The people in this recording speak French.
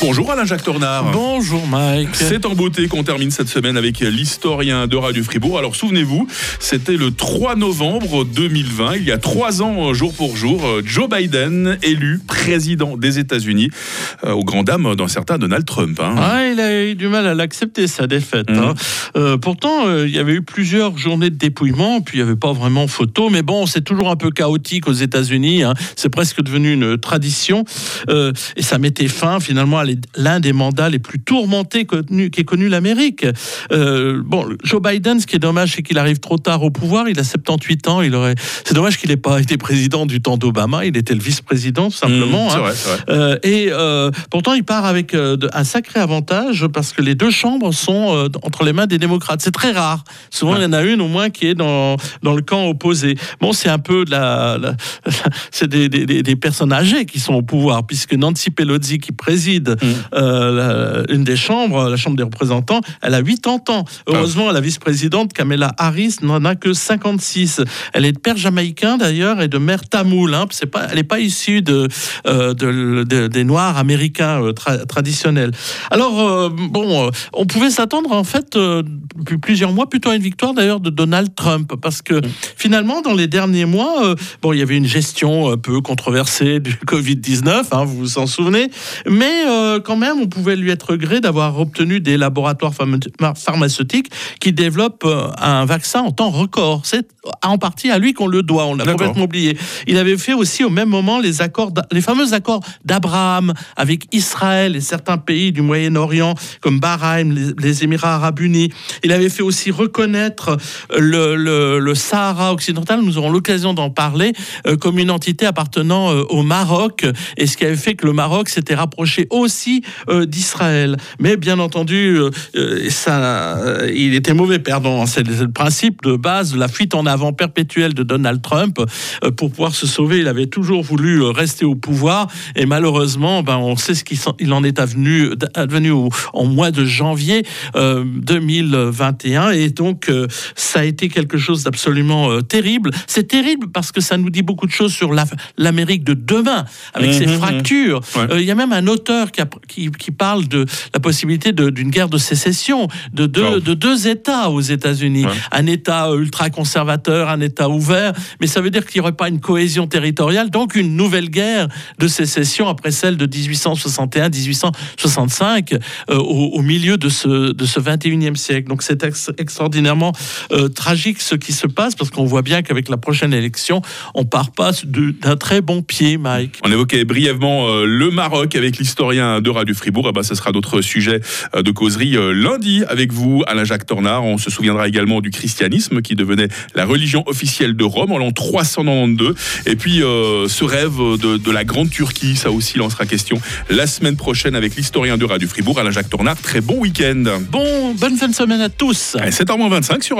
Bonjour Alain-Jacques Tornard. Bonjour Mike. C'est en beauté qu'on termine cette semaine avec l'historien de Radio Fribourg. Alors souvenez-vous, c'était le 3 novembre 2020, il y a trois ans jour pour jour, Joe Biden élu président des États-Unis, euh, au grand dam d'un certain Donald Trump. hein. Ah, il a eu du mal à l'accepter, sa défaite. Hein. Euh, pourtant, euh, il y avait eu plusieurs journées de dépouillement, puis il n'y avait pas vraiment photo. Mais bon, c'est toujours un peu chaotique aux États-Unis. hein. C'est presque devenu une tradition. Euh, et ça mettait fin finalement à l'un des mandats les plus tourmentés qu'ait connu l'Amérique. Euh, bon, Joe Biden, ce qui est dommage, c'est qu'il arrive trop tard au pouvoir. Il a 78 ans. Il aurait. C'est dommage qu'il n'ait pas été président du temps d'Obama. Il était le vice-président, tout simplement. Mmh, hein. vrai, c'est vrai. Euh, et euh, pourtant, il part avec un sacré avantage parce que les deux chambres sont entre les mains des démocrates. C'est très rare. Souvent, il y en a une au moins qui est dans, dans le camp opposé. Bon, c'est un peu de la, la- c'est des, des- des- des personnes âgées qui sont au pouvoir, puisque Nancy Pelosi, qui préside euh, la- une des chambres, la Chambre des représentants, elle a 80 ans. Heureusement, la vice-présidente Kamala Harris n'en a que 56. Elle est de père jamaïcain d'ailleurs et de mère tamoule. Hein. C'est pas, elle n'est pas issue de, euh, de- de- des Noirs américains euh, tra- traditionnels. Alors, euh, bon, euh, on pouvait s'attendre en fait euh, depuis plusieurs mois plutôt à une victoire d'ailleurs de Donald Trump parce que finalement, dans les derniers mois, euh, bon, il y avait une gestion un peu controversée du Covid-19, hein, vous vous en souvenez, mais euh, quand même, on pouvait lui être gré d'avoir obtenu des laboratoires pharma- pharmaceutiques qui développent euh, un vaccin en temps record. C'est en partie à lui qu'on le doit, on l'a complètement oublié. Il avait fait aussi au même moment les accords, les fameux accords d'Abraham avec Israël et certains pays du Moyen-Orient comme Bahreïn, les, les Émirats Arabes Unis. Il avait fait aussi reconnaître le, le- le Sahara occidental. Nous aurons l'occasion d'en parler euh, comme une entité appartenant euh, au Maroc et ce qui avait fait que le Maroc s'était rapproché aussi euh, d'Israël. Mais bien entendu, euh, euh, ça, euh, il était mauvais perdant. C'est le principe de base de la fuite en avant perpétuelle de Donald Trump. Pour pouvoir se sauver, il avait toujours voulu rester au pouvoir et malheureusement, ben, on sait ce qu'il en est advenu, advenu au- en mois de janvier euh, 2021 et donc ça a été quelque chose d'absolument terrible. C'est terrible parce que ça nous dit beaucoup de choses sur la- l'Amérique de demain avec ses Mhm, mhm. fractures. Ouais. Il y a même un auteur qui, a- qui, qui parle de la possibilité d'une guerre de sécession de deux, Wow. de deux États aux États-Unis. Ouais. Un État ultra-conservateur, un État ouvert, mais ça veut dire qu'il n'y aurait pas une cohésion territoriale, donc une nouvelle guerre de sécession après celle de 1861-1865 euh, au, au milieu de ce, de ce 21e siècle. Donc c'est ex- extraordinairement euh, tragique ce qui se passe parce qu'on voit bien qu'avec la prochaine élection, on part pas d'un très bon pied, Mike. On évoquait brièvement euh, le Maroc avec l'historien de Radio Fribourg. Eh ben, ce sera d'autres sujets euh, de causerie euh, lundi avec vous, Alain-Jacques Tornard. On se souviendra également du christianisme qui devenait la religion officielle de Rome en l'an 392. Et puis euh, ce rêve de, de la grande Turquie, ça aussi sera question la semaine prochaine avec l'historien de Radio Fribourg, Alain-Jacques Tornard. Très bon week-end. Bon, bonne fin de semaine à tous. Allez, 7h25 sur